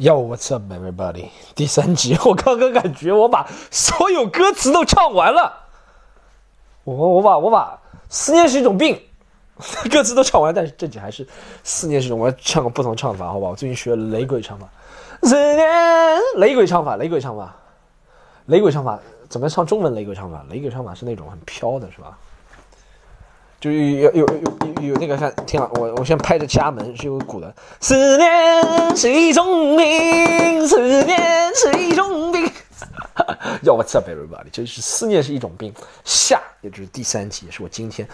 Yo, what's up, everybody？第三集，我刚刚感觉我把所有歌词都唱完了。我我把我把思念是一种病，歌词都唱完，但是这集还是思念是一种。我要唱个不同唱法，好吧？我最近学雷鬼唱法，思念雷鬼唱法，雷鬼唱法，雷鬼唱法怎么唱中文？雷鬼唱法，雷鬼唱法是那种很飘的，是吧？就有有有有有那个看，听了我我先拍着家门是有鼓的。思念是一种病，思念是一种病。Yo what's up everybody？就是思念是一种病。下也就是第三集，也是我今天，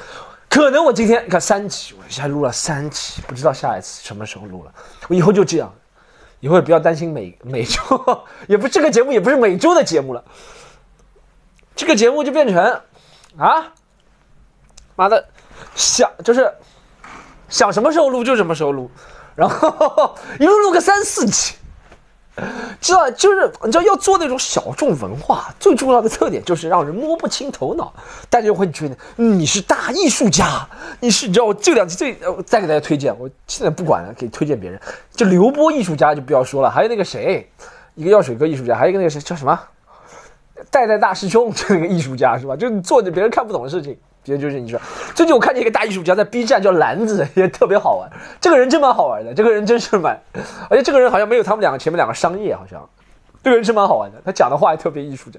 可能我今天看三集，我现在录了三集，不知道下一次什么时候录了。我以后就这样，以后也不要担心每 每周，也不这个节目也不是每周的节目了，这个节目就变成啊，妈的。想就是想什么时候录就什么时候录，然后 一路录个三四集，知道就是你知道要做那种小众文化，最重要的特点就是让人摸不清头脑，大家就会觉得你是大艺术家，你是你知道我这两集最再给大家推荐，我现在不管了，给推荐别人，就刘波艺术家就不要说了，还有那个谁，一个药水哥艺术家，还有一个那个谁叫什么，代代大师兄 这个艺术家是吧？就是做着别人看不懂的事情。别就是你说，最近我看见一个大艺术家在 B 站叫篮子，也特别好玩。这个人真蛮好玩的，这个人真是蛮，而且这个人好像没有他们两个前面两个商业，好像这个人是蛮好玩的。他讲的话也特别艺术家，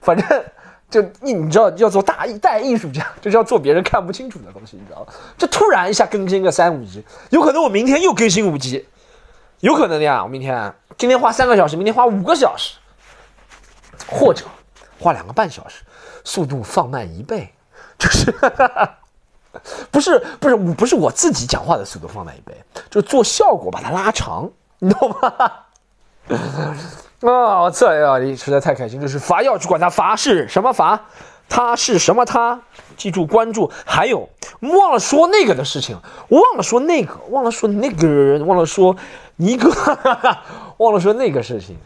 反正就你你知道要做大艺大艺术家，就是要做别人看不清楚的东西，你知道吗？就突然一下更新个三五集，有可能我明天又更新五集，有可能的呀。我明天今天花三个小时，明天花五个小时，或者花两个半小时，速度放慢一倍。就 是，不是不是不是我自己讲话的速度放慢一倍，就是做效果把它拉长，你懂吗？啊，我操呀！你实在太开心，就是罚要去管他罚是什么罚，他是什么他？记住关注，还有忘了说那个的事情，忘了说那个，忘了说那个，忘了说尼哥，忘了说那个事情，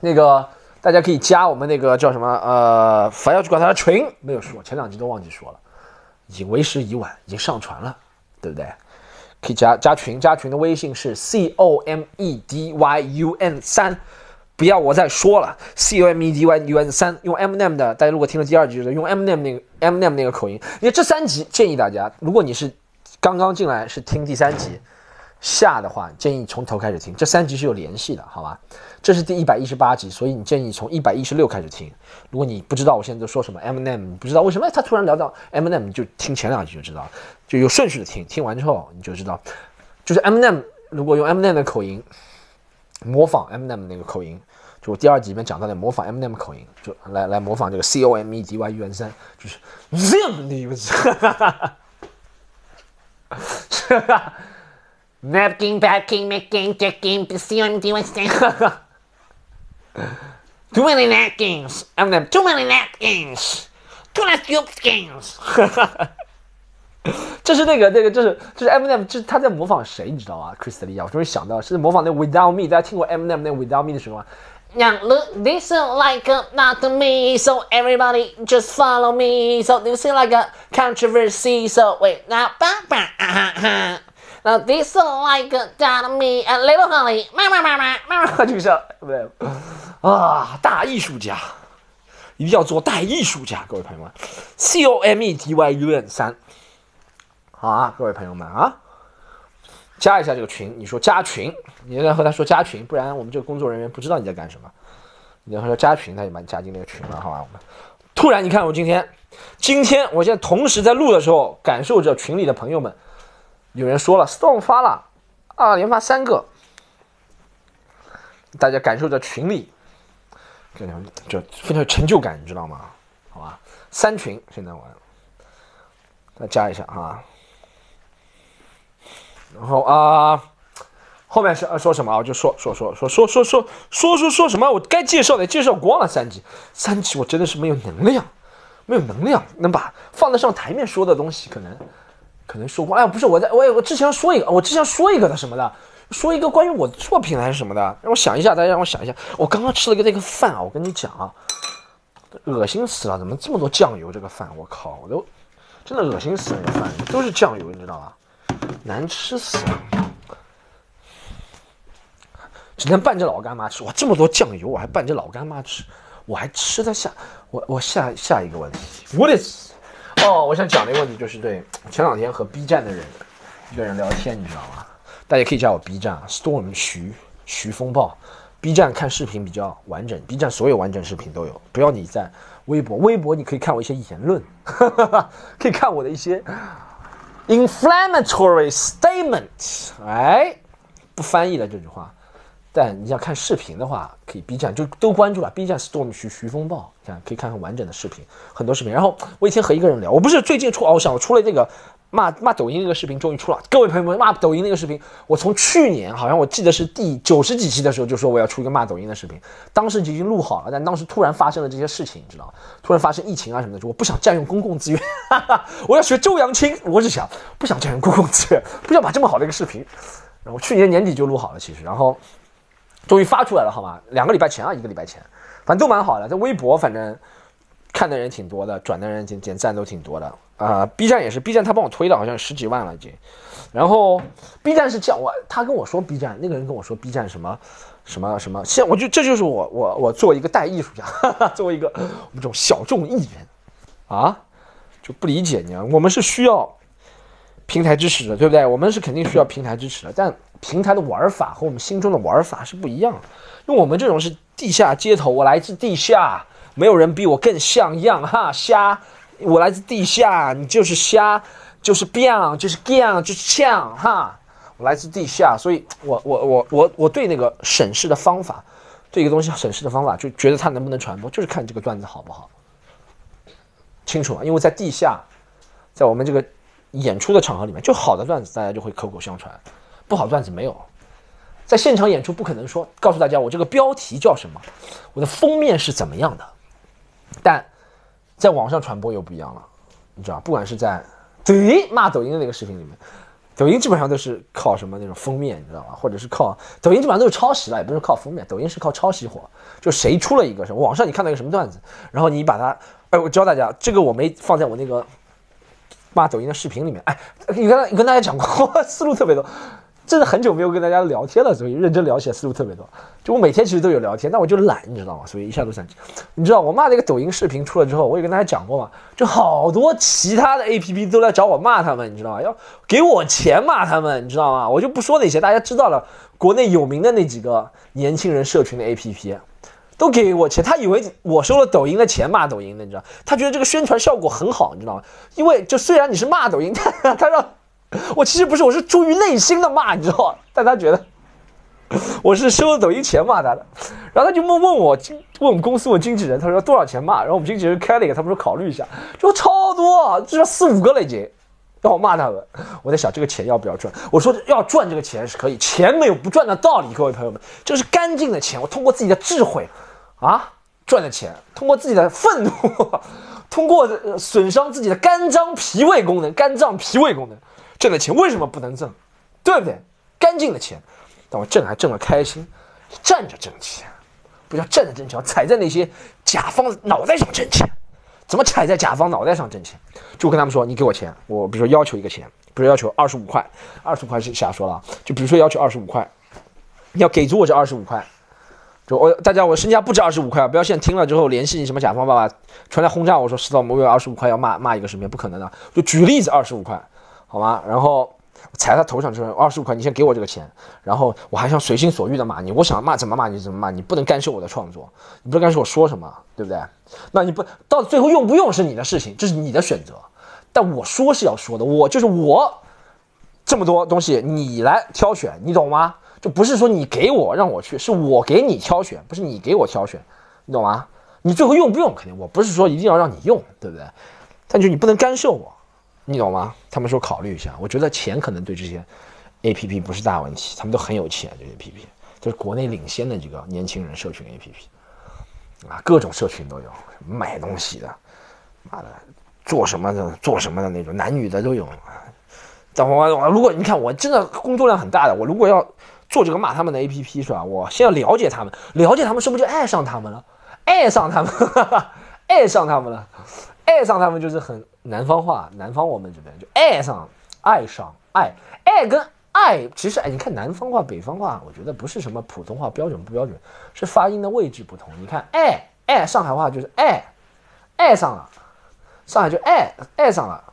那个。大家可以加我们那个叫什么呃，凡要去管他的群，没有说，前两集都忘记说了，已经为时已晚，已经上传了，对不对？可以加加群，加群的微信是 c o m e d y u n 三，不要我再说了，c o m e d y u n 三，用 m n m 的，大家如果听了第二集就是，用 m n m 那个 m n m 那个口音，因为这三集建议大家，如果你是刚刚进来是听第三集下的话，建议从头开始听，这三集是有联系的，好吧？这是第一百一十八集，所以你建议从一百一十六开始听。如果你不知道我现在在说什么 m n m 不知道为什么他突然聊到 m n m 就听前两集就知道，就有顺序的听。听完之后你就知道，就是 m n m 如果用 m n m 的口音模仿 m n m 那个口音，就我第二集里面讲到的模仿 m n m 口音，就来来模仿这个 C O M E D Y U N 三，就是 Zim 的意思，哈哈哈哈 ，Napkin, packing, making, checking, C O M E D Y 三，哈哈。Too many napkins. I'm them. Too many napkins. Too many napkins. 这是那个那个，就是就是 Eminem，就是他在模仿谁，你知道吗？Chris 利亚，我终于想到是模仿那 Without Me。大家听过 Eminem 那 Without Me 的时候吗？Now look, this is like a not to me, so everybody just follow me. So this is like a controversy. So wait, now, ba ba ah ah. Now this like down me a little honey，妈妈妈妈妈妈，就是对？啊，大艺术家，一定要做大艺术家，各位朋友们，C O M E D Y U N 三，好啊，各位朋友们啊，加一下这个群，你说加群，你应该和他说加群，不然我们这个工作人员不知道你在干什么。你和他说加群，他就把你加进那个群了，好吧？我们突然，你看我今天，今天我现在同时在录的时候，感受着群里的朋友们。有人说了，Storm 发了啊，连发三个，大家感受着群里，就非常有成就感，你知道吗？好吧，三群现在玩，再加一下啊。然后啊，后面是呃说什么？我就说说说说说说说说说说什么？我该介绍的介绍光了，三级三级我真的是没有能量，没有能量能把放得上台面说的东西可能。可能说过，哎，不是我在，我我之前说一个，我之前说一个的什么的，说一个关于我的作品还是什么的，让我想一下，大家让我想一下，我刚刚吃了个那个饭啊，我跟你讲啊，恶心死了，怎么这么多酱油？这个饭，我靠，我都真的恶心死了，这个饭都是酱油，你知道吧？难吃死了。只能拌着老干妈吃。哇，这么多酱油，我还拌着老干妈吃，我还吃得下？我我下下一个问题，What is？哦，我想讲的一个问题就是对前两天和 B 站的人一个人聊天，你知道吗？大家可以加我 B 站，Storm 徐徐风暴。B 站看视频比较完整，B 站所有完整视频都有。不要你在微博，微博你可以看我一些言论，哈哈哈可以看我的一些 inflammatory statement。哎，不翻译了这句话。但你想看视频的话，可以 B 站就都关注了。B 站 Storm 徐徐风暴，看可以看看完整的视频，很多视频。然后我一天和一个人聊，我不是最近出哦，我想我出了这个骂骂抖音那个视频，终于出了。各位朋友们，骂抖音那个视频，我从去年好像我记得是第九十几期的时候就说我要出一个骂抖音的视频，当时就已经录好了，但当时突然发生了这些事情，你知道吗？突然发生疫情啊什么的，就我不想占用公共资源，我要学周扬青，我是想不想占用公共资源，不想把这么好的一个视频，然后去年年底就录好了，其实，然后。终于发出来了，好吗？两个礼拜前啊，一个礼拜前，反正都蛮好的。在微博，反正看的人挺多的，转的人点点赞都挺多的啊。B 站也是，B 站他帮我推的，好像十几万了已经。然后 B 站是叫我，他跟我说 B 站，那个人跟我说 B 站什么什么什么。现我就这就是我我我作为一个代艺术家，哈 哈作为一个我们这种小众艺人啊，就不理解你啊。我们是需要平台支持的，对不对？我们是肯定需要平台支持的，但。平台的玩法和我们心中的玩法是不一样的，因为我们这种是地下街头，我来自地下，没有人比我更像样哈瞎，我来自地下，你就是瞎，就是 biang，就是 gang，就是呛哈，我来自地下，所以我我我我我对那个审视的方法，对一个东西审视的方法，就觉得它能不能传播，就是看这个段子好不好，清楚吗？因为在地下，在我们这个演出的场合里面，就好的段子大家就会口口相传。不好段子没有，在现场演出不可能说告诉大家我这个标题叫什么，我的封面是怎么样的，但在网上传播又不一样了，你知道不管是在抖音骂抖音的那个视频里面，抖音基本上都是靠什么那种封面，你知道吧？或者是靠抖音基本上都是抄袭了，也不是靠封面，抖音是靠抄袭火，就谁出了一个什么网上你看到一个什么段子，然后你把它，哎，我教大家，这个我没放在我那个骂抖音的视频里面，哎，你跟你跟大家讲过，思路特别多。真的很久没有跟大家聊天了，所以认真聊起来思路特别多。就我每天其实都有聊天，但我就懒，你知道吗？所以一下都想。你知道我骂那个抖音视频出了之后，我也跟大家讲过嘛，就好多其他的 A P P 都来找我骂他们，你知道吗？要给我钱骂他们，你知道吗？我就不说那些，大家知道了，国内有名的那几个年轻人社群的 A P P 都给我钱，他以为我收了抖音的钱骂抖音的，你知道？他觉得这个宣传效果很好，你知道吗？因为就虽然你是骂抖音，他他让。我其实不是，我是出于内心的骂，你知道吗？但他觉得 我是收了抖音钱骂他的，然后他就问问我，问我们公司问经纪人，他说多少钱骂？然后我们经纪人开了一个，他们说考虑一下，就超多，至少四五个了已经，让我骂他们。我在想这个钱要不要赚？我说要赚这个钱是可以，钱没有不赚的道理，各位朋友们，这是干净的钱，我通过自己的智慧啊赚的钱，通过自己的愤怒，通过损伤自己的肝脏脾胃功能，肝脏脾胃功能。挣的钱为什么不能挣？对不对？干净的钱，但我挣还挣得开心，站着挣钱，不叫站着挣钱，踩在那些甲方脑袋上挣钱。怎么踩在甲方脑袋上挣钱？就跟他们说，你给我钱，我比如说要求一个钱，比如要求二十五块，二十五块是瞎说了。就比如说要求二十五块，你要给足我这二十五块。就我大家，我身价不止二十五块，不要现在听了之后联系你什么甲方爸爸，传来轰炸我说，石头我有二十五块要骂骂一个视频，不可能的。就举例子，二十五块。好吗？然后踩他头上就是，二十五块，你先给我这个钱，然后我还想随心所欲的骂你，我想骂怎么骂你怎么骂，你不能干涉我的创作，你不能干涉我说什么，对不对？那你不到最后用不用是你的事情，这是你的选择，但我说是要说的，我就是我，这么多东西你来挑选，你懂吗？就不是说你给我让我去，是我给你挑选，不是你给我挑选，你懂吗？你最后用不用肯定，我不是说一定要让你用，对不对？但就你不能干涉我。你懂吗？他们说考虑一下，我觉得钱可能对这些 A P P 不是大问题，他们都很有钱，这些 A P P 就是国内领先的这个年轻人社群 A P P 啊，各种社群都有，卖东西的，妈的，做什么的做什么的那种，男女的都有。等我我如果你看我真的工作量很大的，我如果要做这个骂他们的 A P P 是吧？我先要了解他们，了解他们是不是就爱上他们了？爱上他们，爱上他们了。爱上他们就是很南方话，南方我们这边就爱上，爱上爱爱跟爱其实哎，你看南方话、北方话，我觉得不是什么普通话标准不标准，是发音的位置不同。你看爱爱，上海话就是爱爱上了，上海就爱爱上了。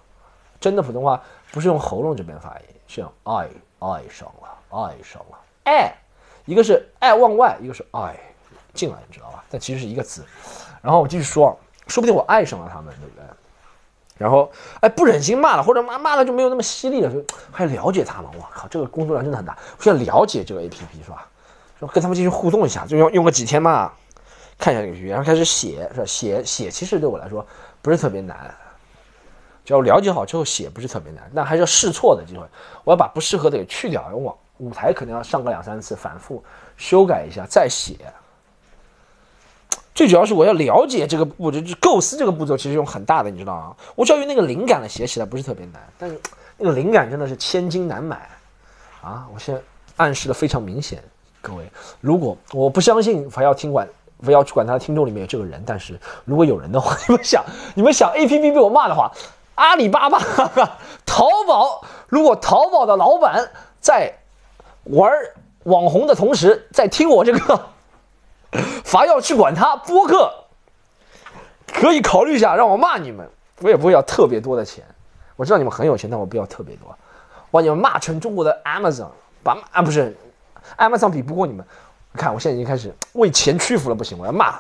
真的普通话不是用喉咙这边发音，是用爱爱上了爱上了爱，一个是爱往外，一个是爱进来，你知道吧？但其实是一个词。然后我继续说，说不定我爱上了他们，对不对？然后，哎，不忍心骂了，或者骂骂了就没有那么犀利了，就还了解他们。我靠，这个工作量真的很大，需要了解这个 A P P 是吧？说跟他们进行互动一下，就用用个几天嘛，看一下这个 A P P，然后开始写，是吧？写写其实对我来说不是特别难，只要了解好之后写不是特别难，但还是要试错的机会。我要把不适合的给去掉，往舞台可能要上个两三次，反复修改一下再写。最主要是我要了解这个步骤，就构思这个步骤，其实用很大的，你知道吗？我只要有那个灵感了，写起来不是特别难。但是那个灵感真的是千金难买啊！我现在暗示的非常明显，各位，如果我不相信不要听管不要去管他的听众里面有这个人，但是如果有人的话，你们想你们想 A P P 被我骂的话，阿里巴巴、淘宝，如果淘宝的老板在玩网红的同时在听我这个。罚要去管他播客，可以考虑一下让我骂你们，我也不会要特别多的钱。我知道你们很有钱，但我不要特别多。我把你们骂成中国的 Amazon，把啊不是，Amazon 比不过你们。看我现在已经开始为钱屈服了，不行，我要骂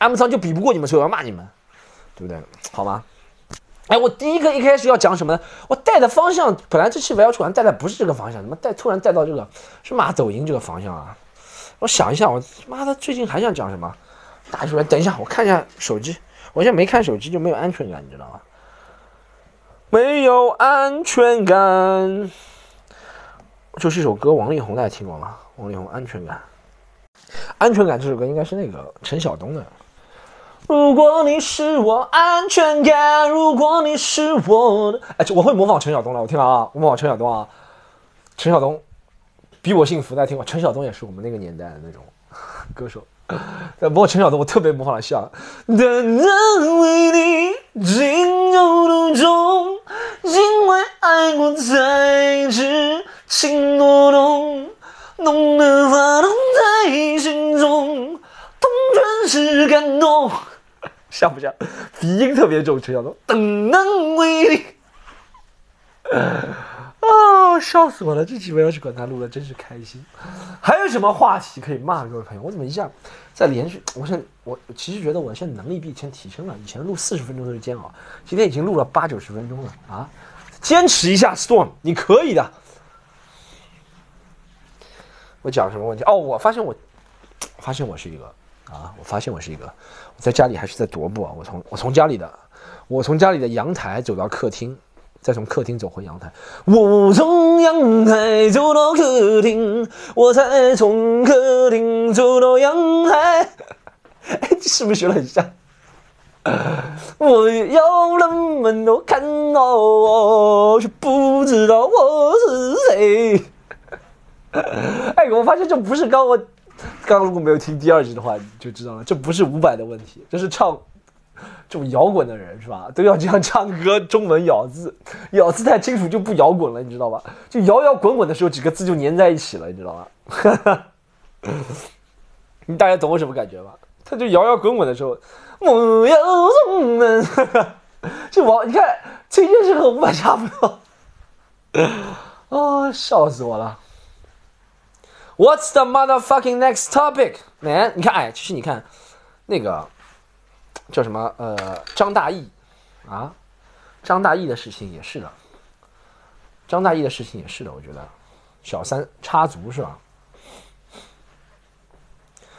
Amazon 就比不过你们，所以我要骂你们，对不对？好吗？哎，我第一个一开始要讲什么呢？我带的方向本来这期我要出来带的不是这个方向，怎么带突然带到这个是骂抖音这个方向啊？我想一下，我妈的最近还想讲什么？打出来，等一下，我看一下手机。我现在没看手机就没有安全感，你知道吗？没有安全感。就是一首歌，王力宏大家听过吗？王力宏《安全感》。安全感这首歌应该是那个陈晓东的。如果你是我安全感，如果你是我的……哎，我会模仿陈晓东了，我听了啊，我模仿陈晓东啊，陈晓东。比我幸福，大家听过？陈晓东也是我们那个年代的那种 歌手。但不过陈晓东我特别模仿的像。等等为你情有独钟，因为爱过才知情多浓，浓得发动在心中，痛全是感动。像不像？鼻音特别重，陈晓东。等等为你。笑死我了！这几位要是管他录了，真是开心。还有什么话题可以骂各位朋友？我怎么一下在连续？我现我其实觉得我现在能力比以前提升了。以前录四十分钟都是煎熬，今天已经录了八九十分钟了啊！坚持一下，Storm，你可以的。我讲什么问题？哦，我发现我发现我是一个啊，我发现我是一个，我在家里还是在踱步啊。我从我从家里的我从家里的阳台走到客厅。再从客厅走回阳台，我从阳台走到客厅，我才从客厅走到阳台。哎，是不是学的很像？我要人们都看到我，却不知道我是谁。哎，我发现这不是刚我刚如果没有听第二集的话，你就知道了，这不是伍佰的问题，这是唱。这种摇滚的人是吧，都要这样唱歌，中文咬字，咬字太清楚就不摇滚了，你知道吧？就摇摇滚滚的时候，几个字就粘在一起了，你知道吗？你大家懂我什么感觉吧？他就摇摇滚滚的时候，我要中文，就我你看，这件事和五百差不多。啊，笑死我了！What's the motherfucking next topic, man？你看，哎，其实你看那个。叫什么？呃，张大奕，啊，张大奕的事情也是的，张大奕的事情也是的，我觉得，小三插足是吧？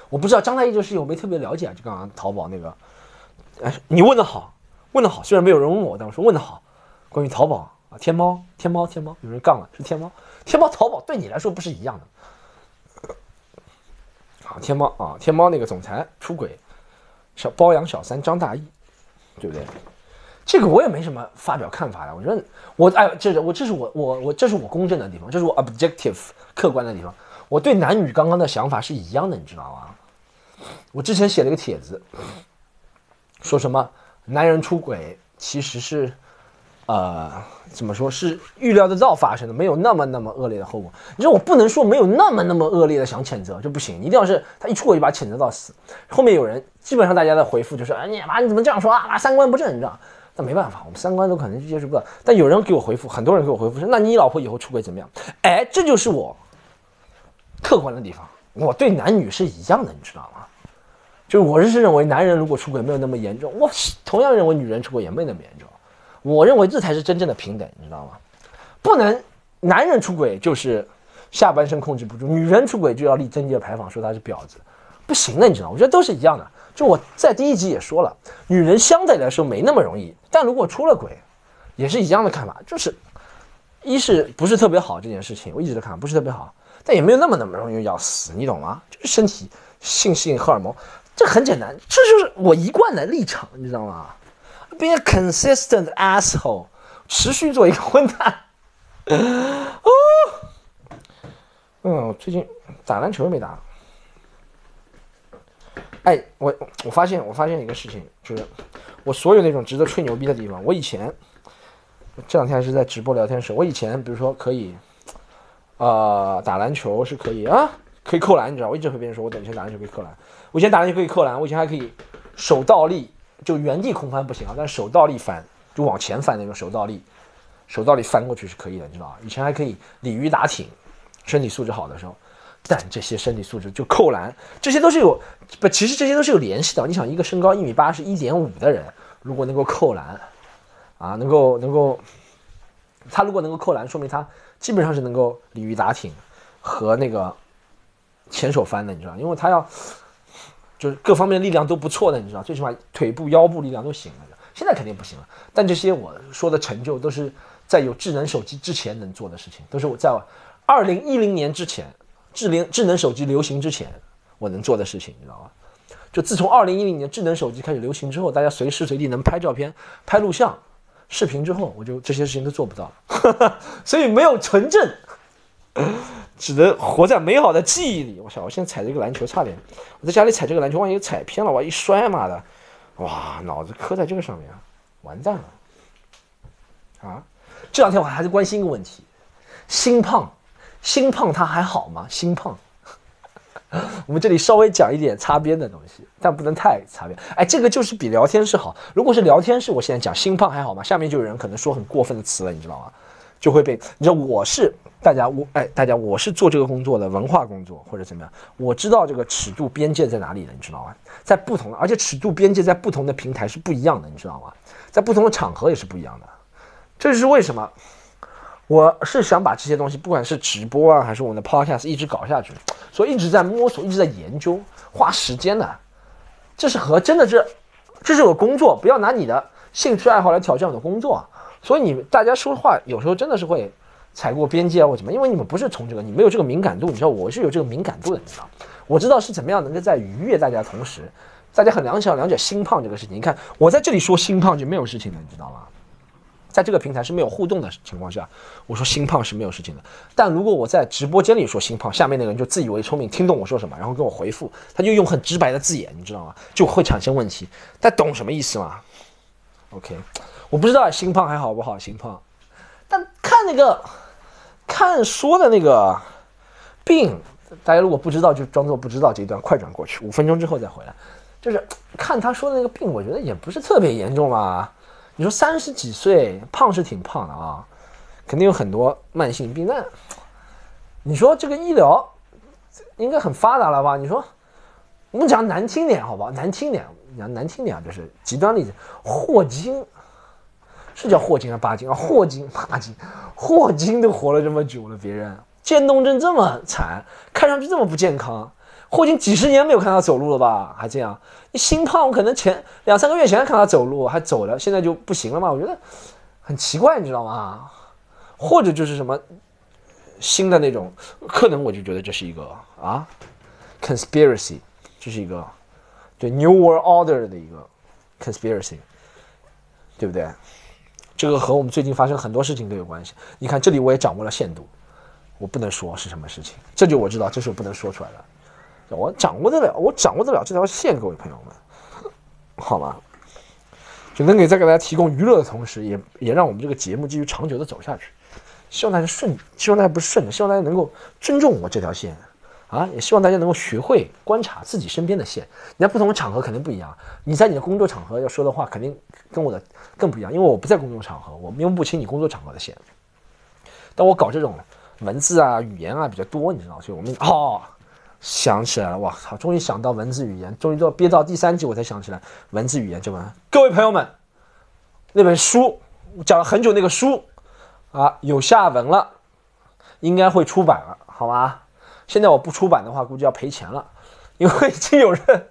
我不知道张大奕这个事情我没特别了解啊，就刚刚淘宝那个，哎，你问的好，问的好，虽然没有人问我，但我说问的好，关于淘宝啊，天猫，天猫，天猫，有人杠了，是天猫，天猫，淘宝对你来说不是一样的，好，天猫啊，天猫那个总裁出轨。小包养小三张大义，对不对？这个我也没什么发表看法呀。我觉得我哎，这是我这是我我我这是我公正的地方，这是我 objective 客观的地方。我对男女刚刚的想法是一样的，你知道吗？我之前写了一个帖子，说什么男人出轨其实是呃，怎么说是预料得到发生的，没有那么那么恶劣的后果。你说我不能说没有那么那么恶劣的想谴责就不行，一定要是他一出轨就把谴责到死。后面有人基本上大家的回复就是，哎你妈你怎么这样说啊？三观不正，你知道？那没办法，我们三观都可能就接受不了。但有人给我回复，很多人给我回复说，那你老婆以后出轨怎么样？哎，这就是我客观的地方，我对男女是一样的，你知道吗？就是我是认为男人如果出轨没有那么严重，我同样认为女人出轨也没那么严重。我认为这才是真正的平等，你知道吗？不能男人出轨就是下半身控制不住，女人出轨就要立贞洁牌坊说她是婊子，不行的，你知道？我觉得都是一样的。就我在第一集也说了，女人相对来说没那么容易，但如果出了轨，也是一样的看法，就是一是不是特别好这件事情，我一直都看不是特别好，但也没有那么那么容易要死，你懂吗？就是身体性性荷尔蒙，这很简单，这就是我一贯的立场，你知道吗？Be a consistent asshole，持续做一个混蛋。哦，嗯，我最近打篮球没打。哎，我我发现我发现一个事情，就是我所有那种值得吹牛逼的地方，我以前这两天还是在直播聊天时，我以前比如说可以，呃，打篮球是可以啊，可以扣篮，你知道，我一直和别人说我等以前打篮球可以扣篮，我以前打篮球可以扣篮，我以前还可以手倒立。就原地空翻不行啊，但是手倒立翻，就往前翻那种手倒立，手倒立翻过去是可以的，你知道吧？以前还可以鲤鱼打挺，身体素质好的时候，但这些身体素质就扣篮，这些都是有不，其实这些都是有联系的。你想，一个身高一米八是一点五的人，如果能够扣篮，啊，能够能够，他如果能够扣篮，说明他基本上是能够鲤鱼打挺和那个前手翻的，你知道，因为他要。就是各方面力量都不错的，你知道，最起码腿部、腰部力量都行了。现在肯定不行了，但这些我说的成就都是在有智能手机之前能做的事情，都是我在二零一零年之前，智联智能手机流行之前我能做的事情，你知道吧？就自从二零一零年智能手机开始流行之后，大家随时随地能拍照片、拍录像、视频之后，我就这些事情都做不到了，所以没有纯正。只能活在美好的记忆里。我操，我现在踩这个篮球，差点我在家里踩这个篮球，万一踩偏了，我一摔，妈的，哇，脑子磕在这个上面，完蛋了。啊，这两天我还在关心一个问题：心胖，心胖它还好吗？心胖，我们这里稍微讲一点擦边的东西，但不能太擦边。哎，这个就是比聊天室好。如果是聊天室，我现在讲心胖还好吗？下面就有人可能说很过分的词了，你知道吗？就会被你知道我是。大家我哎，大家我是做这个工作的文化工作或者怎么样，我知道这个尺度边界在哪里的，你知道吗？在不同的，而且尺度边界在不同的平台是不一样的，你知道吗？在不同的场合也是不一样的，这是为什么？我是想把这些东西，不管是直播啊，还是我们的 podcast，一直搞下去，所以一直在摸索，一直在研究，花时间的。这是和真的是，这是我工作，不要拿你的兴趣爱好来挑战我的工作啊。所以你大家说话有时候真的是会。踩过边界啊，或什么？因为你们不是从这个，你没有这个敏感度。你知道我是有这个敏感度的，你知道？我知道是怎么样能够在愉悦大家的同时，大家很了解了解心胖这个事情。你看我在这里说心胖就没有事情的，你知道吗？在这个平台是没有互动的情况下，我说心胖是没有事情的。但如果我在直播间里说心胖，下面那个人就自以为聪明，听懂我说什么，然后跟我回复，他就用很直白的字眼，你知道吗？就会产生问题。但懂什么意思吗？OK，我不知道心胖还好不好，心胖，但看那个。看说的那个病，大家如果不知道，就装作不知道。这一段快转过去，五分钟之后再回来。就是看他说的那个病，我觉得也不是特别严重嘛。你说三十几岁胖是挺胖的啊，肯定有很多慢性病。那你说这个医疗应该很发达了吧？你说我们讲难听点好吧？难听点，讲难听点就是极端例子，霍金。是叫霍金啊，巴金啊，霍金、巴金，霍金都活了这么久了，别人渐冻症这么惨，看上去这么不健康，霍金几十年没有看他走路了吧？还这样，你心胖，我可能前两三个月前看他走路还走了，现在就不行了嘛？我觉得很奇怪，你知道吗？或者就是什么新的那种，可能我就觉得这是一个啊，conspiracy，这是一个对 New World Order 的一个 conspiracy，对不对？这个和我们最近发生很多事情都有关系。你看，这里我也掌握了限度，我不能说是什么事情，这就我知道，这是我不能说出来的。我掌握得了，我掌握得了这条线，各位朋友们，好吗？就能给在给大家提供娱乐的同时，也也让我们这个节目继续长久的走下去。希望大家顺，希望大家不是顺的，希望大家能够尊重我这条线啊！也希望大家能够学会观察自己身边的线。你在不同的场合肯定不一样，你在你的工作场合要说的话肯定跟我的更不一样，因为我不在公众场合，我摸不清你工作场合的线。但我搞这种文字啊、语言啊比较多，你知道，所以我们哦想起来了，哇操，终于想到文字语言，终于到憋到第三集我才想起来文字语言这本。各位朋友们，那本书我讲了很久，那个书。啊，有下文了，应该会出版了，好吗？现在我不出版的话，估计要赔钱了，因为已经有人，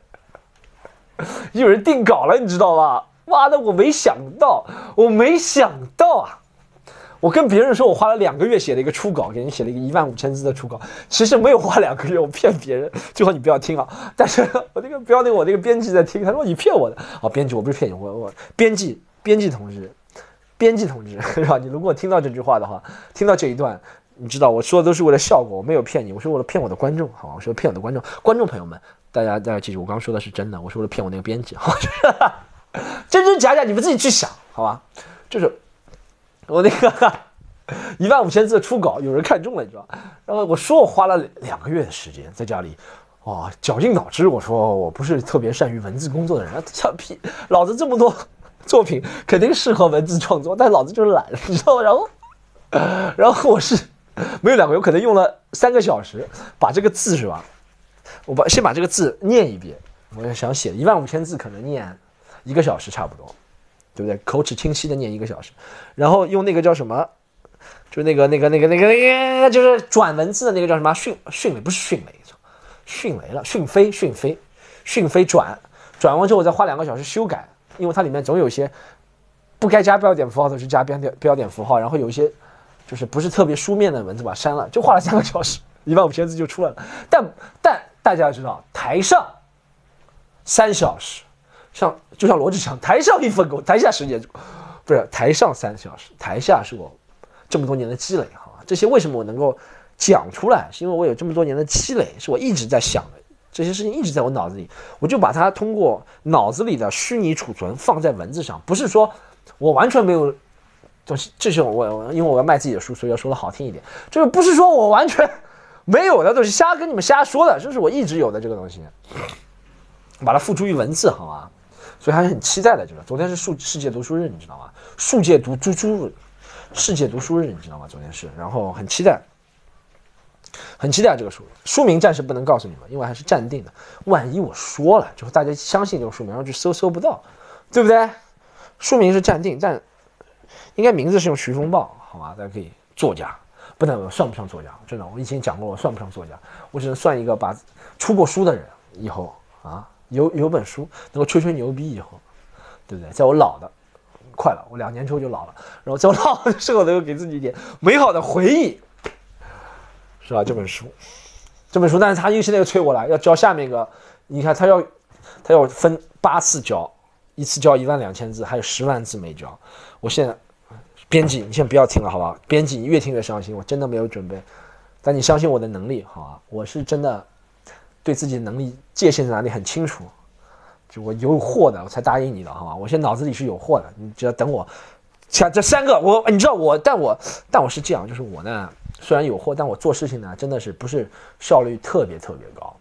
有人定稿了，你知道吧？妈的，我没想到，我没想到啊！我跟别人说我花了两个月写了一个初稿，给你写了一个一万五千字的初稿，其实没有花两个月，我骗别人，最好你不要听啊！但是我那个不要那个我那个编辑在听，他说你骗我的啊！编辑，我不是骗你，我我编辑编辑同志。编辑同志是吧？你如果听到这句话的话，听到这一段，你知道我说的都是为了效果，我没有骗你，我是为了骗我的观众，好吧？我说骗我的观众，观众朋友们，大家大家记住，我刚刚说的是真的，我是为了骗我那个编辑，好吧？真真假假，你们自己去想，好吧？就是我那个一万五千字的初稿，有人看中了，你知道然后我说我花了两个月的时间在家里，哇，绞尽脑汁，我说我不是特别善于文字工作的人，操屁，老子这么多。作品肯定适合文字创作，但老子就是懒，你知道吗？然后，然后我是 没有两个，有可能用了三个小时把这个字是吧？我把先把这个字念一遍，我想写一万五千字，可能念一个小时差不多，对不对？口齿清晰的念一个小时，然后用那个叫什么？就那个那个那个那个那个，就是转文字的那个叫什么？迅迅雷不是迅雷，迅雷了，讯飞讯飞讯飞转转完之后，我再花两个小时修改。因为它里面总有些不该加标点符号的，是加标点标点符号，然后有一些就是不是特别书面的文字把它删了，就花了三个小时，一万五千字就出来了。但但大家要知道，台上三小时，像就像罗志祥，台上一分钟，台下十年，不是台上三小时，台下是我这么多年的积累，哈？这些为什么我能够讲出来？是因为我有这么多年的积累，是我一直在想的。这些事情一直在我脑子里，我就把它通过脑子里的虚拟储存放在文字上，不是说我完全没有东西。这是我，我因为我要卖自己的书，所以要说的好听一点，就是不是说我完全 没有的东西，瞎跟你们瞎说的，这是我一直有的这个东西，把它付诸于文字，好吗？所以还是很期待的。这个昨天是世世界读书日，你知道吗？世界读猪猪，世界读书日，你知道吗？昨天是，然后很期待。很期待这个书，书名暂时不能告诉你们，因为还是暂定的。万一我说了，就是大家相信这个书名，然后去搜搜不到，对不对？书名是暂定，但应该名字是用徐风暴，好吧？大家可以作家，不能算不上作家，真的，我以前讲过，我算不上作家，我只能算一个把出过书的人。以后啊，有有本书能够吹吹牛逼，以后，对不对？在我老的，快了，我两年之后就老了，然后在我老的时候，能够给自己一点美好的回忆。是吧？这本书，这本书，但是他又现在又催我了，要交下面一个。你看，他要，他要分八次交，一次交一万两千字，还有十万字没交。我现在，编辑，你先不要听了，好吧？编辑，你越听越伤心。我真的没有准备，但你相信我的能力，好吧？我是真的对自己的能力界限在哪里很清楚，就我有货的，我才答应你的，好吧？我现在脑子里是有货的，你只要等我，像这三个，我你知道我，但我但我是这样，就是我呢。虽然有货，但我做事情呢，真的是不是效率特别特别高，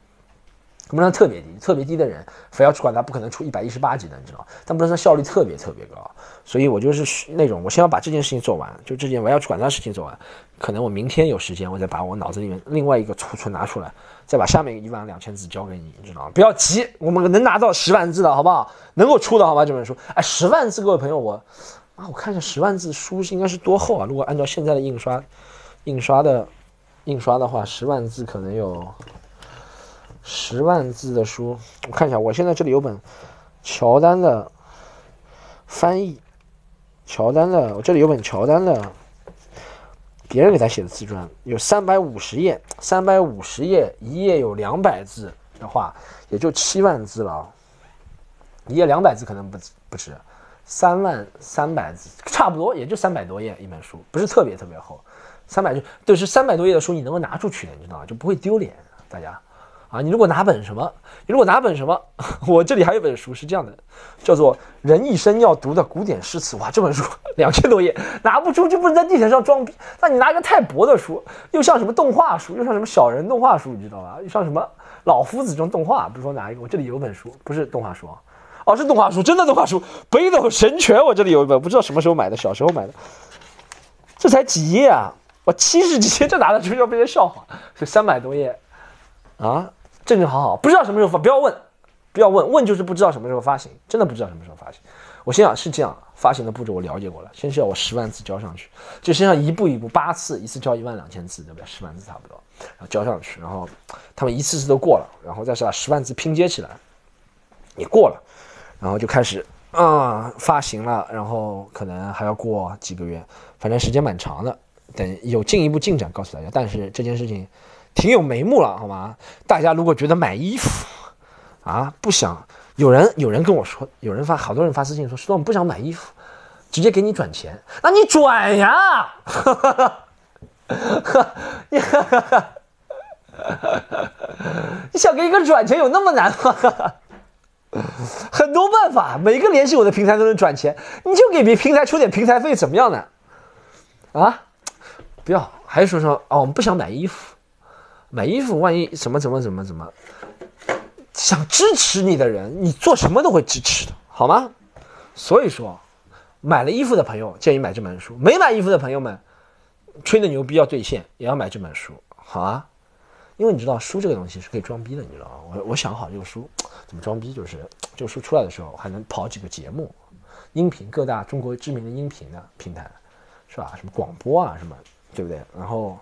不能特别低，特别低的人非要去管他，不可能出一百一十八级的，你知道但不能说效率特别特别高，所以我就是那种，我先要把这件事情做完，就这件我要去管他的事情做完，可能我明天有时间，我再把我脑子里面另外一个储存拿出来，再把下面一万两千字交给你，你知道吗？不要急，我们能拿到十万字的好不好？能够出的好吧？这本书，哎，十万字，各位朋友，我啊，我看一下十万字书是应该是多厚啊？如果按照现在的印刷。印刷的，印刷的话，十万字可能有十万字的书。我看一下，我现在这里有本乔丹的翻译，乔丹的，我这里有本乔丹的，别人给他写的自传，有三百五十页，三百五十页，一页有两百字的话，也就七万字了。一页两百字可能不不止，三万三百字差不多，也就三百多页一本书，不是特别特别厚。三百就对，是三百多页的书，你能够拿出去的，你知道吗？就不会丢脸。大家，啊，你如果拿本什么，你如果拿本什么，我这里还有本书是这样的，叫做《人一生要读的古典诗词》。哇，这本书 两千多页，拿不出就不能在地铁上装逼。那你拿一个太薄的书，又像什么动画书，又像什么小人动画书，你知道吧？又像什么老夫子这种动画。比如说拿一个，我这里有本书，不是动画书啊，哦，是动画书，真的动画书，《北斗神拳》。我这里有一本，不知道什么时候买的，小时候买的。这才几页啊！我七十几页，这拿得出要被人笑话。是三百多页，啊，正正好好，不知道什么时候发，不要问，不要问，问就是不知道什么时候发行，真的不知道什么时候发行。我心想是这样，发行的步骤我了解过了，先是要我十万字交上去，就先要一步一步八次，一次交一万两千字，对不对？十万字差不多，然后交上去，然后他们一次次都过了，然后再是把十万字拼接起来，也过了，然后就开始啊发行了，然后可能还要过几个月。反正时间蛮长的，等有进一步进展告诉大家。但是这件事情挺有眉目了，好吗？大家如果觉得买衣服啊不想，有人有人跟我说，有人发好多人发私信说，说我们不想买衣服，直接给你转钱，那你转呀！你 你想给一个转钱有那么难吗？很多办法，每个联系我的平台都能转钱，你就给别平台出点平台费，怎么样呢？啊，不要，还是说说哦，我们不想买衣服，买衣服万一怎么怎么怎么怎么，想支持你的人，你做什么都会支持的，好吗？所以说，买了衣服的朋友建议买这本书，没买衣服的朋友们，吹的牛逼要兑现，也要买这本书，好啊？因为你知道书这个东西是可以装逼的，你知道吗？我我想好这个书怎么装逼，就是这个书出来的时候还能跑几个节目，音频各大中国知名的音频的平台。是吧？什么广播啊，什么，对不对？然后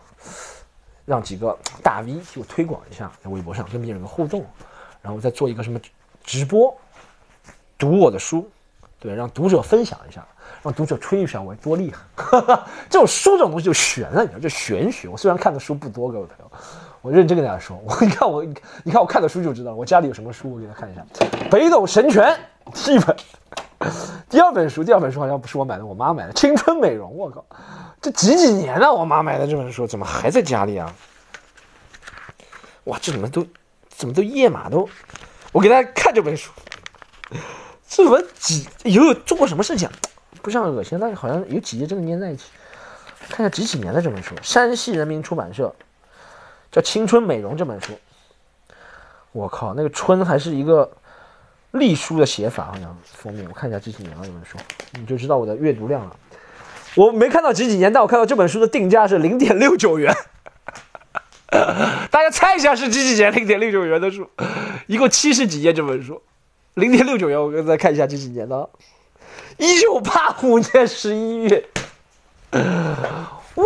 让几个大 V 替我推广一下，在微博上跟别人个互动，然后再做一个什么直播，读我的书，对，让读者分享一下，让读者吹一下我多厉害。这种书这种东西就玄了，你知道，就玄学。我虽然看的书不多，各位朋友，我认真跟大家说，我 你看我，你看我看的书就知道，我家里有什么书，我给大家看一下，《北斗神拳》一本。第二本书，第二本书好像不是我买的，我妈买的《青春美容》。我靠，这几几年了？我妈买的这本书怎么还在家里啊？哇，这怎么都怎么都页码都……我给大家看这本书，这怎么几有做过什么事情？不像恶心，但是好像有几页真的粘在一起。看一下几几年的这本书，山西人民出版社叫《青春美容》这本书。我靠，那个“春”还是一个。隶书的写法好像封面，我看一下几几年了这本书，你就知道我的阅读量了。我没看到几几年，但我看到这本书的定价是零点六九元。大家猜一下是几几年零点六九元的书？一共七十几页这本书，零点六九元。我再看一下几几年的，一九八五年十一月。我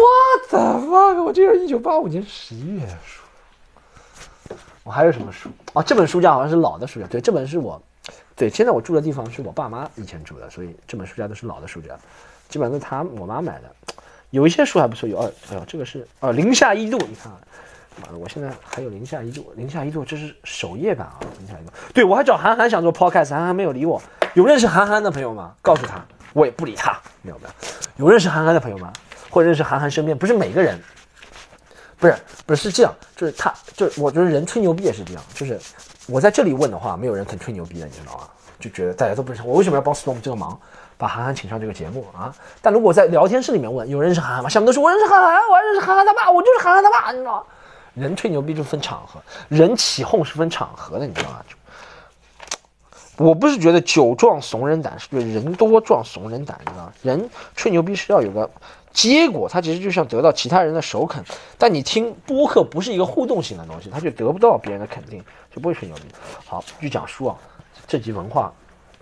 的妈我这是一九八五年十一月书。我还有什么书啊？这本书架好像是老的书架，对，这本是我。对，现在我住的地方是我爸妈以前住的，所以这本书架都是老的书架，基本上都是他我妈买的。有一些书还不错，有二，哎呦，这个是哦，零下一度，你看，妈的，我现在还有零下一度，零下一度，这是首页版啊，零下一度。对我还找韩寒想做 podcast，韩寒没有理我。有认识韩寒的朋友吗？告诉他，我也不理他。没有没有，有认识韩寒的朋友吗？或者认识韩寒身边，不是每个人，不是不是是这样，就是他，就我觉得人吹牛逼也是这样，就是。我在这里问的话，没有人肯吹牛逼的，你知道吗？就觉得大家都不认识我，为什么要帮 Storm 这个忙，把韩寒请上这个节目啊？但如果在聊天室里面问，有人认识韩寒吗？下面都说我认识韩寒，我认识韩寒他爸，我就是韩寒他爸，你知道？人吹牛逼就分场合，人起哄是分场合的，你知道吗？就我不是觉得酒壮怂人胆，是觉得人多壮怂人胆，你知道？人吹牛逼是要有个。结果他其实就像得到其他人的首肯，但你听播客不是一个互动性的东西，他就得不到别人的肯定，就不会吹牛逼。好，继续讲书啊，这集文化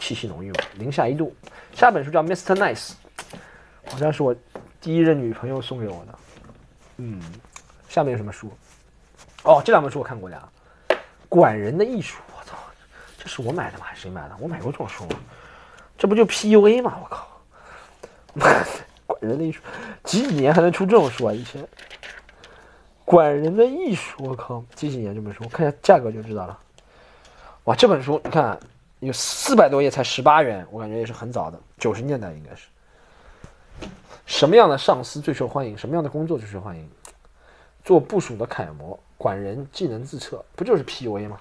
气息浓郁嘛，零下一度。下本书叫《Mr. Nice》，好像是我第一任女朋友送给我的。嗯，下面有什么书？哦，这两本书我看过的啊，《管人的艺术》。我操，这是我买的吗？还是谁买的？我买过这种书吗？这不就 PUA 吗？我靠！管人的艺术，几几年还能出这种书啊？以前，管人的艺术，我靠，几几年这本书？我看一下价格就知道了。哇，这本书你看有四百多页，才十八元，我感觉也是很早的，九十年代应该是。什么样的上司最受欢迎？什么样的工作最受欢迎？做部署的楷模，管人技能自测，不就是 PUA 吗？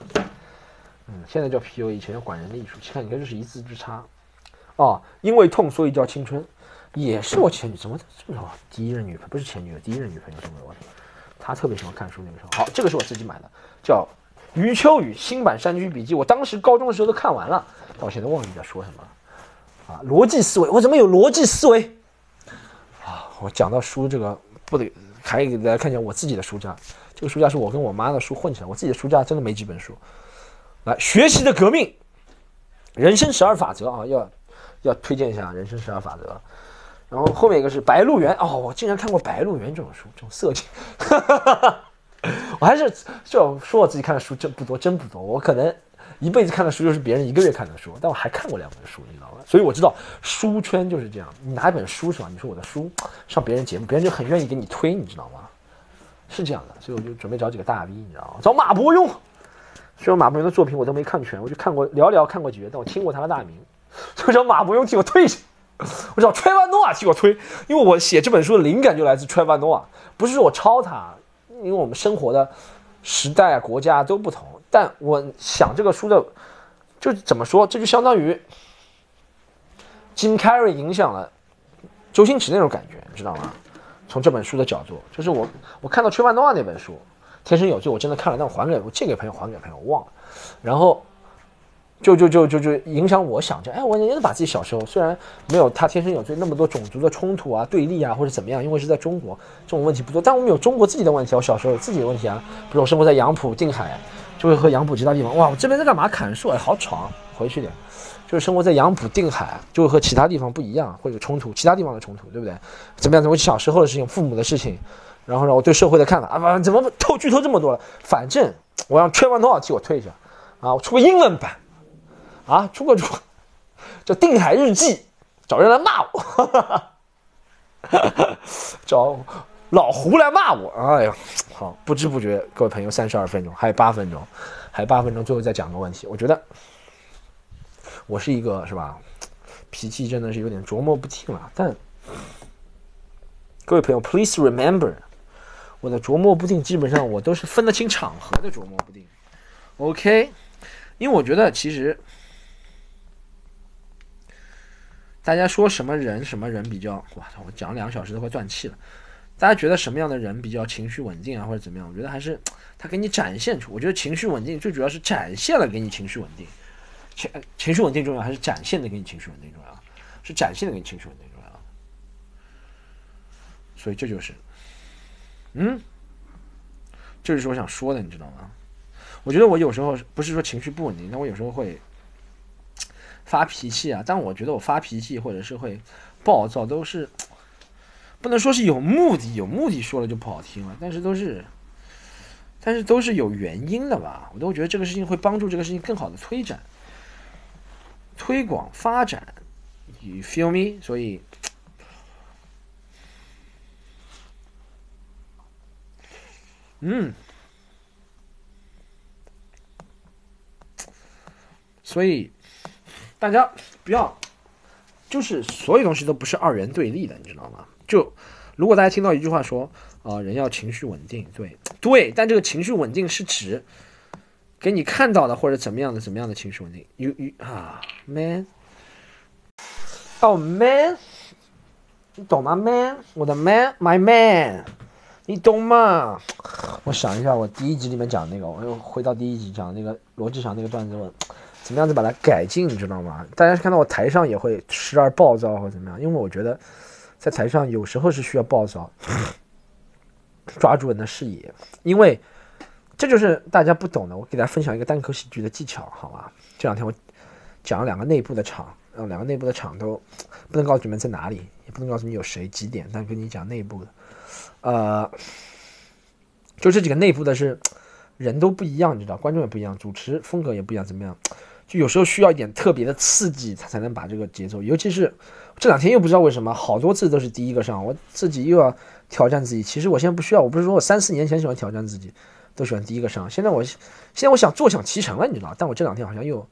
嗯，现在叫 PUA，以前叫管人的艺术。看，你看，这是一字之差。哦，因为痛，所以叫青春，也是我前女，怎么这么好？第一任女朋友不是前女友，第一任女朋友送给我的。他特别喜欢看书，那个时候。好，这个是我自己买的，叫余秋雨新版《山居笔记》。我当时高中的时候都看完了，但我现在忘记在说什么了。啊，逻辑思维，我怎么有逻辑思维？啊，我讲到书这个不得。还给大家看一下我自己的书架，这个书架是我跟我妈的书混起来，我自己的书架真的没几本书。来，学习的革命，人生十二法则啊，要要推荐一下人生十二法则。然后后面一个是《白鹿原》哦，我竟然看过《白鹿原》这种书，这种色情。我还是就说我自己看的书真不多，真不多。我可能一辈子看的书就是别人一个月看的书，但我还看过两本书，你知道吗？所以我知道书圈就是这样，你拿一本书是吧？你说我的书上别人节目，别人就很愿意给你推，你知道吗？是这样的，所以我就准备找几个大 V，你知道吗？找马伯庸。虽然马伯庸的作品我都没看全，我就看过寥寥看过几页，但我听过他的大名。所以找马伯庸替我推一下，我找 Trevor Noah 替我推，因为我写这本书的灵感就来自 Trevor Noah，不是说我抄他，因为我们生活的时代、国家都不同。但我想这个书的，就怎么说，这就相当于。金凯瑞影响了周星驰那种感觉，你知道吗？从这本书的角度，就是我我看到《崔万诺》那本书，《天生有罪》，我真的看了，但我还给我借给朋友，还给朋友，我忘了。然后就就就就就影响我想着，哎，我也把自己小时候虽然没有他《天生有罪》那么多种族的冲突啊、对立啊，或者怎么样，因为是在中国，这种问题不多。但我们有中国自己的问题，我小时候有自己的问题啊，比如我生活在杨浦定海，就会和杨浦其他地方，哇，我这边在干嘛？砍树，哎，好吵，回去点。就是生活在杨浦定海，就会和其他地方不一样，会有冲突，其他地方的冲突，对不对？怎么样？我小时候的事情，父母的事情，然后呢，我对社会的看法啊，怎么透剧透这么多了？反正我让吹完多少替我退一下啊，我出个英文版啊，出个出 叫《定海日记》，找人来骂我，找老胡来骂我。哎呀，好，不知不觉，各位朋友，三十二分钟，还有八分钟，还有八分钟，最后再讲个问题，我觉得。我是一个是吧？脾气真的是有点琢磨不定了。但各位朋友，please remember，我的琢磨不定基本上我都是分得清场合的琢磨不定。OK，因为我觉得其实大家说什么人什么人比较，哇操！我讲两个小时都快断气了。大家觉得什么样的人比较情绪稳定啊，或者怎么样？我觉得还是他给你展现出。我觉得情绪稳定最主要是展现了给你情绪稳定。情情绪稳定重要还是展现的给你情绪稳定重要？是展现的给你情绪稳定重要。所以这就是，嗯，这就是我想说的，你知道吗？我觉得我有时候不是说情绪不稳定，但我有时候会发脾气啊。但我觉得我发脾气或者是会暴躁，都是 不能说是有目的，有目的说了就不好听了，但是都是，但是都是有原因的吧？我都觉得这个事情会帮助这个事情更好的推展。推广发展，you feel me？所以，嗯，所以大家不要，就是所有东西都不是二元对立的，你知道吗？就如果大家听到一句话说啊，人要情绪稳定，对对，但这个情绪稳定是指。给你看到的或者怎么样的怎么样的情绪稳定，you you 啊，man，哦 man，你懂吗？man，我的 man，my man，你懂吗？我想一下，我第一集里面讲那个，我又回到第一集讲那个罗志祥那个段子，我怎么样子把它改进，你知道吗？大家看到我台上也会时而暴躁或者怎么样，因为我觉得在台上有时候是需要暴躁，抓住人的视野，因为。这就是大家不懂的，我给大家分享一个单口喜剧的技巧，好吗？这两天我讲了两个内部的场，然后两个内部的场都不能告诉你们在哪里，也不能告诉你有谁几点，但跟你讲内部的，呃，就这几个内部的是人都不一样，你知道，观众也不一样，主持风格也不一样，怎么样？就有时候需要一点特别的刺激，他才能把这个节奏，尤其是这两天又不知道为什么好多次都是第一个上，我自己又要挑战自己。其实我现在不需要，我不是说我三四年前喜欢挑战自己。都喜欢第一个上，现在我现在我想坐享其成了，你知道？但我这两天好像又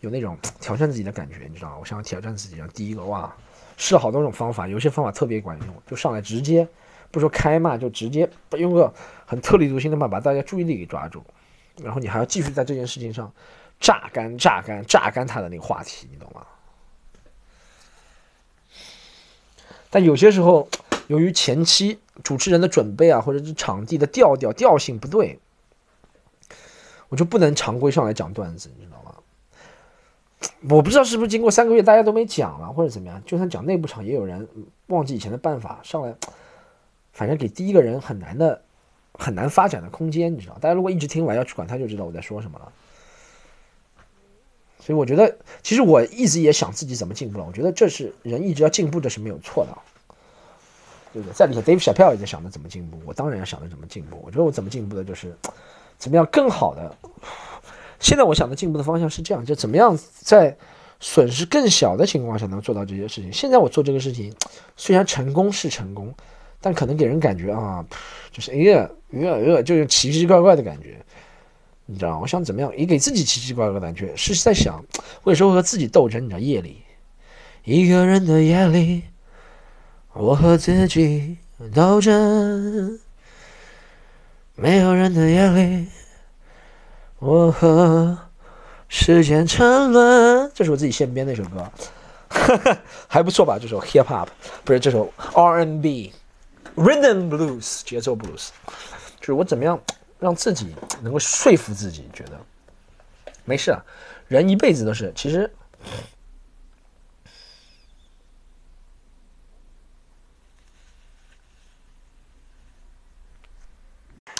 有那种挑战自己的感觉，你知道？我想要挑战自己，然后第一个哇，试了好多种方法，有些方法特别管用，就上来直接不说开骂，就直接用个很特立独行的嘛，把大家注意力给抓住，然后你还要继续在这件事情上榨干、榨干、榨干他的那个话题，你懂吗？但有些时候，由于前期主持人的准备啊，或者是场地的调调调性不对，我就不能常规上来讲段子，你知道吗？我不知道是不是经过三个月大家都没讲了，或者怎么样，就算讲内部场，也有人忘记以前的办法上来，反正给第一个人很难的、很难发展的空间，你知道？大家如果一直听完要去管他，就知道我在说什么了。所以我觉得，其实我一直也想自己怎么进步了。我觉得这是人一直要进步，这是没有错的，对不对？在里头，Dave Chappelle 也在想着怎么进步，我当然要想着怎么进步。我觉得我怎么进步的，就是怎么样更好的。现在我想的进步的方向是这样，就怎么样在损失更小的情况下能做到这些事情。现在我做这个事情，虽然成功是成功，但可能给人感觉啊，就是哎呀，呃呃，就是奇奇怪怪的感觉。你知道，我想怎么样也给自己奇奇怪怪的感觉，是在想，或者说和自己斗争。你知道，夜里一个人的夜里，我和自己斗争；没有人的夜里，我和时间沉沦。这是我自己现编的一首歌，还不错吧？这首 hip hop 不是这首 R&B rhythm blues 节奏 blues，就是我怎么样。让自己能够说服自己，觉得没事啊。人一辈子都是，其实，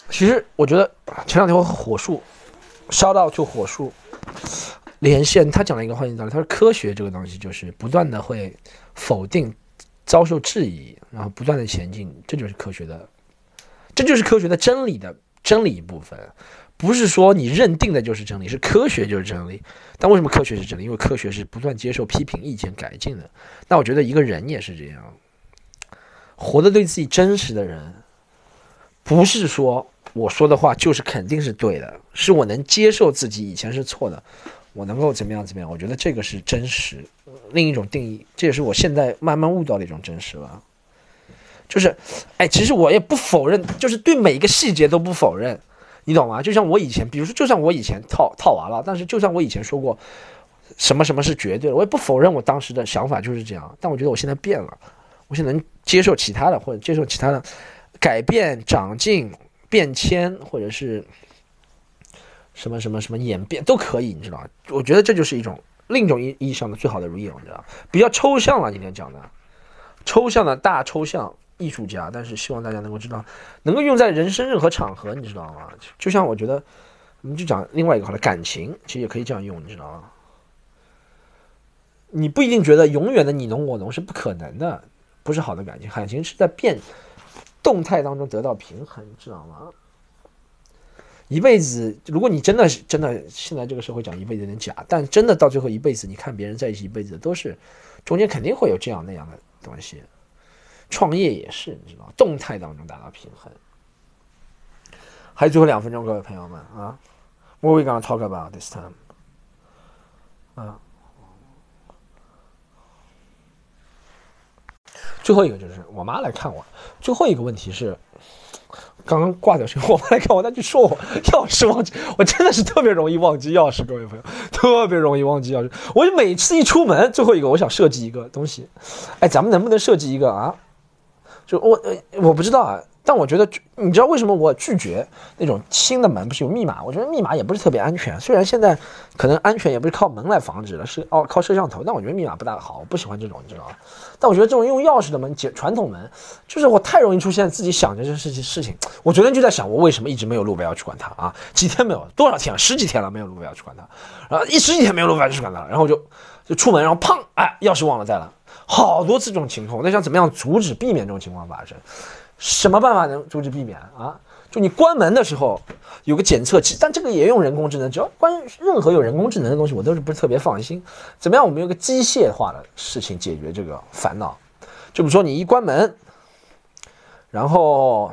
其实我觉得前两天我火树烧到就火树连线，他讲了一个关键道理，他说科学这个东西就是不断的会否定、遭受质疑，然后不断的前进，这就是科学的，这就是科学的真理的。真理一部分，不是说你认定的就是真理，是科学就是真理。但为什么科学是真理？因为科学是不断接受批评、意见、改进的。那我觉得一个人也是这样，活得对自己真实的人，不是说我说的话就是肯定是对的，是我能接受自己以前是错的，我能够怎么样怎么样？我觉得这个是真实，另一种定义，这也是我现在慢慢悟到的一种真实了。就是，哎，其实我也不否认，就是对每一个细节都不否认，你懂吗？就像我以前，比如说，就像我以前套套娃了，但是就像我以前说过，什么什么是绝对的，我也不否认我当时的想法就是这样。但我觉得我现在变了，我现在能接受其他的，或者接受其他的改变、长进、变迁，或者是什么什么什么演变都可以，你知道吗？我觉得这就是一种另一种意意义上的最好的 real，你知道比较抽象了，今天讲的抽象的大抽象。艺术家，但是希望大家能够知道，能够用在人生任何场合，你知道吗？就像我觉得，我们就讲另外一个好了，感情其实也可以这样用，你知道吗？你不一定觉得永远的你侬我侬是不可能的，不是好的感情，感情是在变动态当中得到平衡，知道吗？一辈子，如果你真的真的，现在这个社会讲一辈子有点假，但真的到最后一辈子，你看别人在一起一辈子，都是中间肯定会有这样那样的东西。创业也是，你知道，动态当中达到平衡。还有最后两分钟，各位朋友们啊，What we gonna talk about this time？啊，最后一个就是我妈来看我。最后一个问题是，刚刚挂掉时候，我妈来看我，她就说我钥匙忘记，我真的是特别容易忘记钥匙，各位朋友，特别容易忘记钥匙。我就每次一出门，最后一个我想设计一个东西，哎，咱们能不能设计一个啊？就我呃，我不知道啊，但我觉得，你知道为什么我拒绝那种新的门不是有密码？我觉得密码也不是特别安全。虽然现在可能安全也不是靠门来防止了，是哦靠摄像头，但我觉得密码不大好，我不喜欢这种，你知道吗？但我觉得这种用钥匙的门，解传统门，就是我太容易出现自己想着这事情事情。我昨天就在想，我为什么一直没有路标要去管它啊？几天没有，多少天了？十几天了没有路标要去管它，然后一十几天没有路标要去管它，然后就就出门，然后砰，哎，钥匙忘了带了。好多次这种情况，我在想怎么样阻止、避免这种情况发生？什么办法能阻止、避免啊？就你关门的时候有个检测器，但这个也用人工智能。只要关任何有人工智能的东西，我都是不是特别放心。怎么样？我们有个机械化的事情解决这个烦恼。就比如说你一关门，然后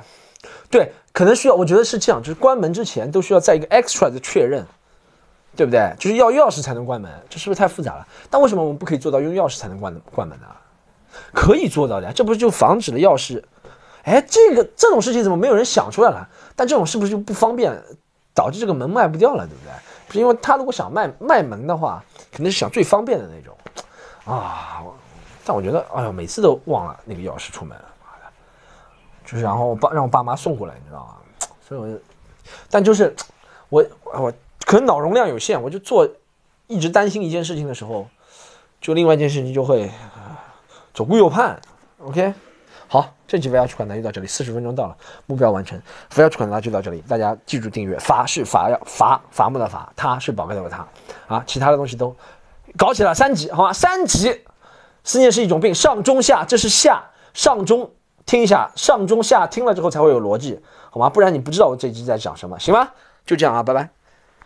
对，可能需要，我觉得是这样，就是关门之前都需要在一个 extra 的确认。对不对？就是要钥匙才能关门，这是不是太复杂了？但为什么我们不可以做到用钥匙才能关关门呢？可以做到的，这不是就防止了钥匙哎，这个这种事情怎么没有人想出来了？但这种是不是就不方便，导致这个门卖不掉了，对不对？是因为他如果想卖卖门的话，肯定是想最方便的那种啊。但我觉得，哎呦，每次都忘了那个钥匙出门，妈的，就是然后我爸让我爸妈送过来，你知道吗？所以我就，但就是我我可能脑容量有限，我就做一直担心一件事情的时候，就另外一件事情就会左顾右盼。OK。好，这期 V 要去款单就到这里，四十分钟到了，目标完成。V 要去款单就到这里，大家记住订阅。伐是伐要伐伐木的伐，他是宝盖头的他啊，其他的东西都搞起来三级，好吗？三级，思念是一种病，上中下，这是下上中，听一下上中下，听了之后才会有逻辑，好吗？不然你不知道我这集在讲什么，行吗？就这样啊，拜拜。